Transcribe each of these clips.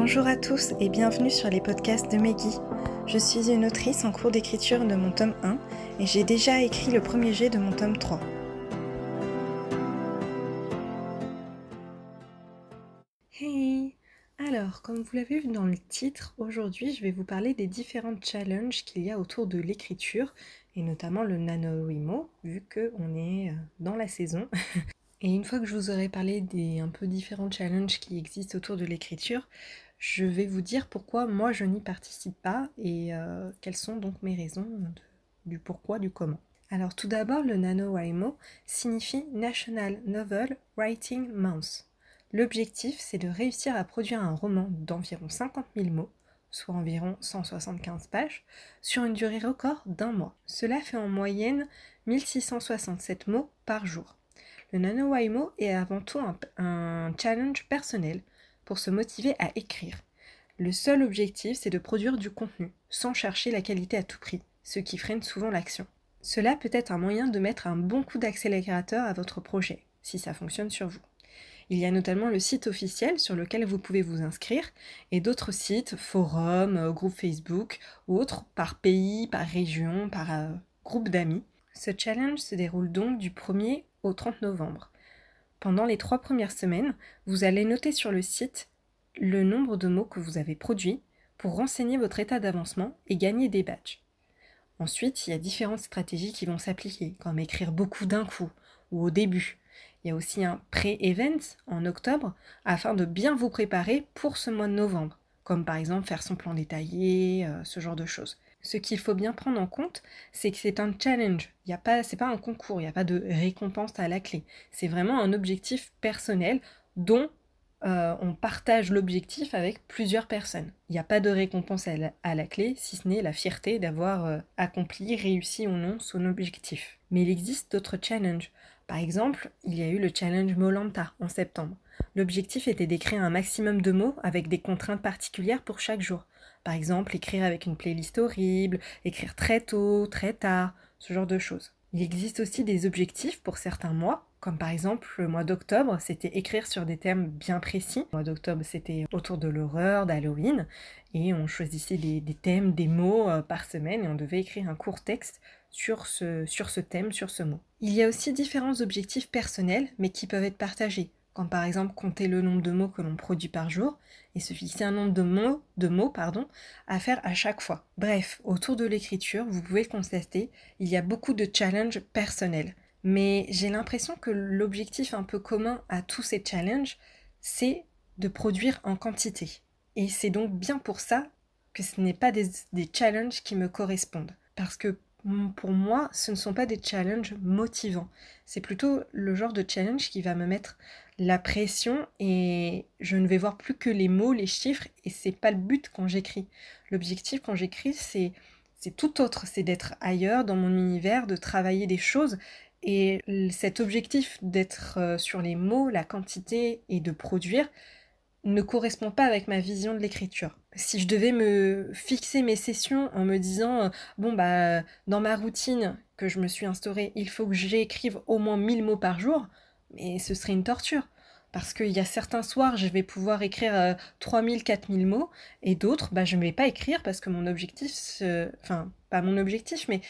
Bonjour à tous et bienvenue sur les podcasts de Meggy. Je suis une autrice en cours d'écriture de mon tome 1 et j'ai déjà écrit le premier jet de mon tome 3. Hey Alors, comme vous l'avez vu dans le titre, aujourd'hui je vais vous parler des différents challenges qu'il y a autour de l'écriture et notamment le NaNoWriMo vu qu'on est euh, dans la saison. Et une fois que je vous aurai parlé des un peu différents challenges qui existent autour de l'écriture, je vais vous dire pourquoi moi je n'y participe pas et euh, quelles sont donc mes raisons du pourquoi, du comment. Alors tout d'abord, le NaNoWriMo signifie National Novel Writing Month. L'objectif, c'est de réussir à produire un roman d'environ 50 000 mots, soit environ 175 pages, sur une durée record d'un mois. Cela fait en moyenne 1667 mots par jour. Le NaNoWriMo est avant tout un, challenge personnel pour se motiver à écrire. Le seul objectif, c'est de produire du contenu, sans chercher la qualité à tout prix, ce qui freine souvent l'action. Cela peut être un moyen de mettre un bon coup d'accélérateur à votre projet, si ça fonctionne sur vous. Il y a notamment le site officiel sur lequel vous pouvez vous inscrire et d'autres sites, forums, euh, groupes Facebook autres par pays, par région, par euh, groupe d'amis. Ce challenge se déroule donc du 1er au 30 novembre. Pendant les trois premières semaines, vous allez noter sur le site le nombre de mots que vous avez produits pour renseigner votre état d'avancement et gagner des badges. Ensuite, il y a différentes stratégies qui vont s'appliquer, comme écrire beaucoup d'un coup ou au début. Il y a aussi un pré-event en octobre afin de bien vous préparer pour ce mois de novembre, comme par exemple faire son plan détaillé, euh, ce genre de choses. Ce qu'il faut bien prendre en compte, c'est que c'est un challenge. Il y a pas, c'est pas un concours, il n'y a pas de récompense à la clé. C'est vraiment un objectif personnel dont euh, on partage l'objectif avec plusieurs personnes. Il n'y a pas de récompense à la, clé, si ce n'est la fierté d'avoir euh, accompli, réussi ou non son objectif. Mais il existe d'autres challenges. Par exemple, il y a eu le challenge Molanta en septembre. L'objectif était d'écrire un maximum de mots avec des contraintes particulières pour chaque jour. Par exemple, écrire avec une playlist horrible, écrire très tôt, très tard, ce genre de choses. Il existe aussi des objectifs pour certains mois, comme par exemple le mois d'octobre, c'était écrire sur des thèmes bien précis. Le mois d'octobre, c'était autour de l'horreur, d'Halloween, et on choisissait des, thèmes, des mots euh, par semaine, et on devait écrire un court texte sur ce, sur ce thème, sur ce mot. Il y a aussi différents objectifs personnels, mais qui peuvent être partagés comme par exemple compter le nombre de mots que l'on produit par jour et se fixer un nombre de mots, de mots pardon, à faire à chaque fois. Bref, autour de l'écriture, vous pouvez constater, il y a beaucoup de challenges personnels. Mais j'ai l'impression que l'objectif un peu commun à tous ces challenges, c'est de produire en quantité. Et c'est donc bien pour ça que ce n'est pas des, des challenges qui me correspondent. Parce que pour moi, ce ne sont pas des challenges motivants. C'est plutôt le genre de challenge qui va me mettre la pression et je ne vais voir plus que les mots, les chiffres et c'est pas le but quand j'écris. L'objectif quand j'écris, c'est c'est tout autre, c'est d'être ailleurs dans mon univers, de travailler des choses et cet objectif d'être euh, sur les mots, la quantité et de produire, ne correspond pas avec ma vision de l'écriture. Si je devais me fixer mes sessions en me disant euh, bon bah dans ma routine que je me suis instaurée, il faut que j'écrive au moins 1000 mots par jour, mais ce serait une torture. Parce qu'il y a certains soirs, je vais pouvoir écrire 3000, euh, 4000 mots, et d'autres, bah, je ne vais pas écrire parce que mon objectif, enfin, pas mon objectif, mais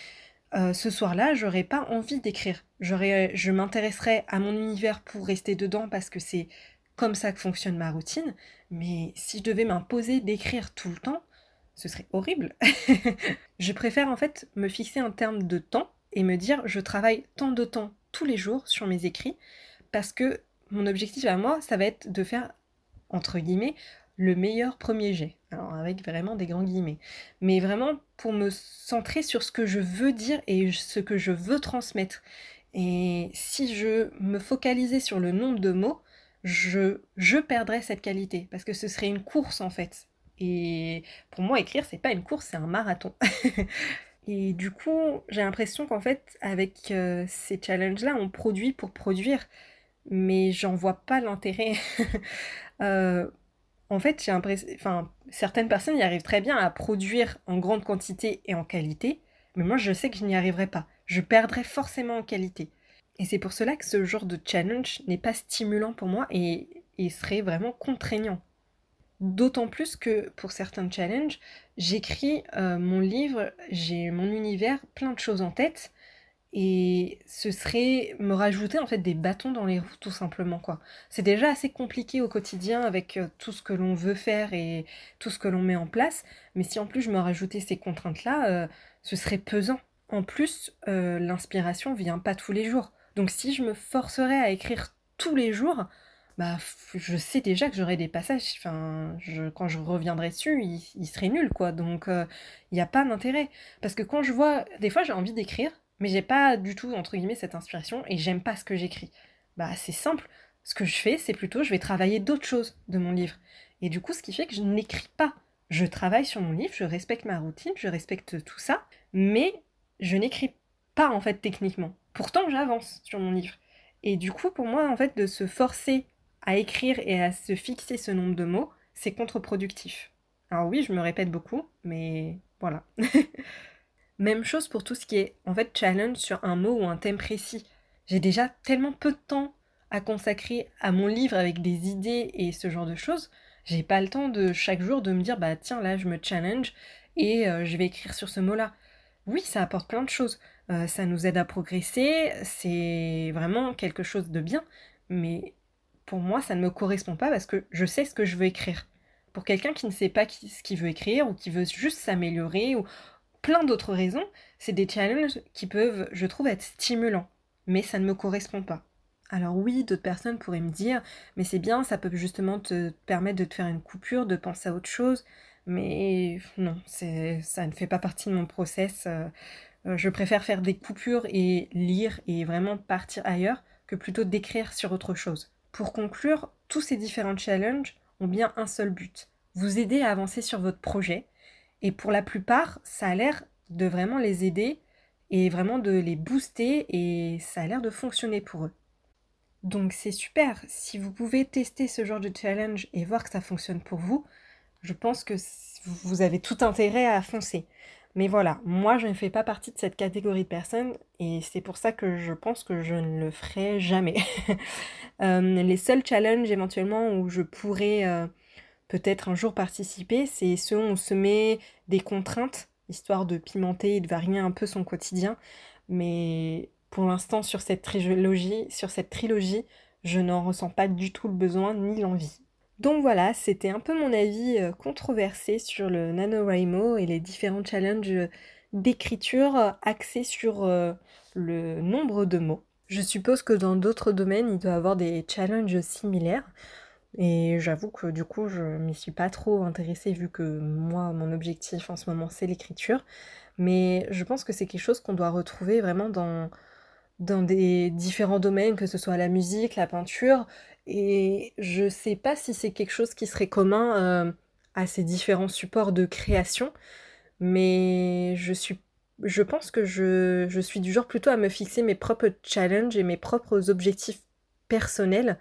euh, ce soir-là, j'aurais pas envie d'écrire. je m'intéresserais à mon univers pour rester dedans parce que c'est comme ça que fonctionne ma routine, mais si je devais m'imposer d'écrire tout le temps, ce serait horrible. je préfère en fait me fixer un terme de temps et me dire je travaille tant de temps tous les jours sur mes écrits parce que mon objectif à moi, ça va être de faire entre guillemets le meilleur premier jet. Alors avec vraiment des grands guillemets. Mais vraiment pour me centrer sur ce que je veux dire et ce que je veux transmettre. Et si je me focalisais sur le nombre de mots, je, je perdrais cette qualité parce que ce serait une course en fait. Et pour moi, écrire, c'est pas une course, c'est un marathon. et du coup, j'ai l'impression qu'en fait, avec euh, ces challenges-là, on produit pour produire, mais j'en vois pas l'intérêt. Euh, en fait, j'ai enfin, certaines personnes y arrivent très bien à produire en grande quantité et en qualité, mais moi, je sais que je n'y arriverai pas. Je perdrai forcément en qualité. Et c'est pour cela que ce genre de challenge n'est pas stimulant pour moi et, serait vraiment contraignant. D'autant plus que pour certains challenges, j'écris euh, mon livre, j'ai mon univers, plein de choses en tête, et ce serait me rajouter en fait des bâtons dans les roues tout simplement quoi. C'est déjà assez compliqué au quotidien avec euh, tout ce que l'on veut faire et tout ce que l'on met en place, mais si en plus je me rajoutais ces contraintes là, euh, ce serait pesant. En plus, l'inspiration vient pas tous les jours. Donc si je me forcerais à écrire tous les jours, bah, je sais déjà que j'aurai des passages, enfin, quand je reviendrai dessus, il, il serait nul, quoi. Donc, il n'y a pas d'intérêt. Parce que quand je vois, des fois, j'ai envie d'écrire, mais j'ai pas du tout, entre guillemets, cette inspiration, et j'aime pas ce que j'écris. Bah, c'est simple. Ce que je fais, c'est plutôt, je vais travailler d'autres choses de mon livre. Et du coup, ce qui fait que je n'écris pas. Je travaille sur mon livre, je respecte ma routine, je respecte tout ça, mais je n'écris pas, en fait, techniquement. Pourtant, j'avance sur mon livre. Et du coup, pour moi, en fait, de se forcer à écrire et à se fixer ce nombre de mots, c'est contre-productif. Alors oui, je me répète beaucoup, mais voilà. Même chose pour tout ce qui est en fait challenge sur un mot ou un thème précis. J'ai déjà tellement peu de temps à consacrer à mon livre avec des idées et ce genre de choses. J'ai pas le temps de chaque jour de me dire bah tiens là je me challenge et euh, je vais écrire sur ce mot-là. Oui, ça apporte plein de choses. Euh, ça nous aide à progresser, c'est vraiment quelque chose de bien, mais pour moi, ça ne me correspond pas parce que je sais ce que je veux écrire. Pour quelqu'un qui ne sait pas ce qu'il veut écrire ou qui veut juste s'améliorer ou plein d'autres raisons, c'est des challenges qui peuvent, je trouve, être stimulants. Mais ça ne me correspond pas. Alors oui, d'autres personnes pourraient me dire, mais c'est bien, ça peut justement te permettre de te faire une coupure, de penser à autre chose. Mais non, ça ne fait pas partie de mon process. Euh, euh, je préfère faire des coupures et lire et vraiment partir ailleurs que plutôt d'écrire sur autre chose. Pour conclure, tous ces différents challenges ont bien un seul but, vous aider à avancer sur votre projet. Et pour la plupart, ça a l'air de vraiment les aider et vraiment de les booster et ça a l'air de fonctionner pour eux. Donc c'est super, si vous pouvez tester ce genre de challenge et voir que ça fonctionne pour vous, je pense que vous avez tout intérêt à foncer. Mais voilà, moi je ne fais pas partie de cette catégorie de personnes et c'est pour ça que je pense que je ne le ferai jamais. Euh, les seuls challenges éventuellement où je pourrais euh, peut-être un jour participer, c'est ceux où on se met des contraintes, histoire de pimenter et de varier un peu son quotidien. Mais pour l'instant sur cette trilogie, sur cette trilogie, je n'en ressens pas du tout le besoin ni l'envie. Donc voilà, c'était un peu mon avis euh, controversé sur le NaNoWriMo et les différents challenges d'écriture axés sur euh, le nombre de mots. Je suppose que dans d'autres domaines, il doit y avoir des challenges similaires. Et j'avoue que du coup, je m'y suis pas trop intéressée vu que moi, mon objectif en ce moment, c'est l'écriture. Mais je pense que c'est quelque chose qu'on doit retrouver vraiment dans, dans des différents domaines, que ce soit la musique, la peinture, et je sais pas si c'est quelque chose qui serait commun euh, à ces différents supports de création, mais je suis je pense que je, je, suis du genre plutôt à me fixer mes propres challenges et mes propres objectifs personnels.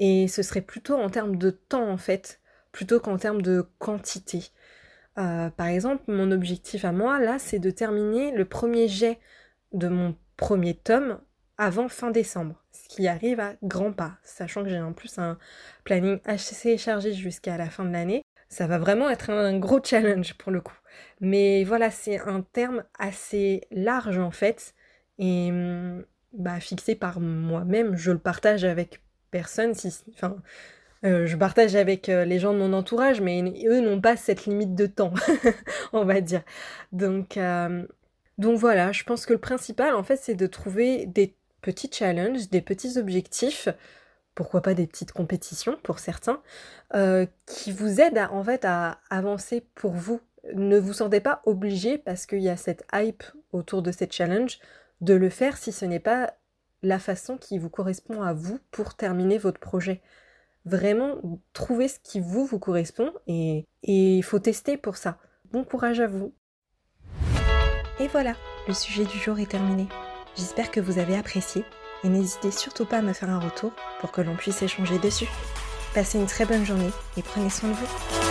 Et ce serait plutôt en termes de temps en fait, plutôt qu'en termes de quantité. Euh, par exemple, mon objectif à moi, là, c'est de terminer le premier jet de mon premier tome avant fin décembre, ce qui arrive à grands pas, sachant que j'ai en plus un planning assez chargé jusqu'à la fin de l'année. Ça va vraiment être un gros challenge pour le coup. Mais voilà, c'est un terme assez large en fait, et hum, bah, fixé par moi-même. Je le partage avec personne, si, enfin, euh, je partage avec euh, les gens de mon entourage, mais eux n'ont pas cette limite de temps, on va dire. Donc, euh, donc voilà, je pense que le principal, en fait, c'est de trouver des petits challenges, des petits objectifs, pourquoi pas des petites compétitions pour certains, qui vous aident à, en fait à avancer pour vous. Ne vous sentez pas obligé parce qu'il y a cette hype autour de ces challenges de le faire si ce n'est pas la façon qui vous correspond à vous pour terminer votre projet. Vraiment, trouvez ce qui vous vous correspond et il faut tester pour ça. Bon courage à vous. Et voilà, le sujet du jour est terminé. J'espère que vous avez apprécié et n'hésitez surtout pas à me faire un retour pour que l'on puisse échanger dessus. Passez une très bonne journée et prenez soin de vous.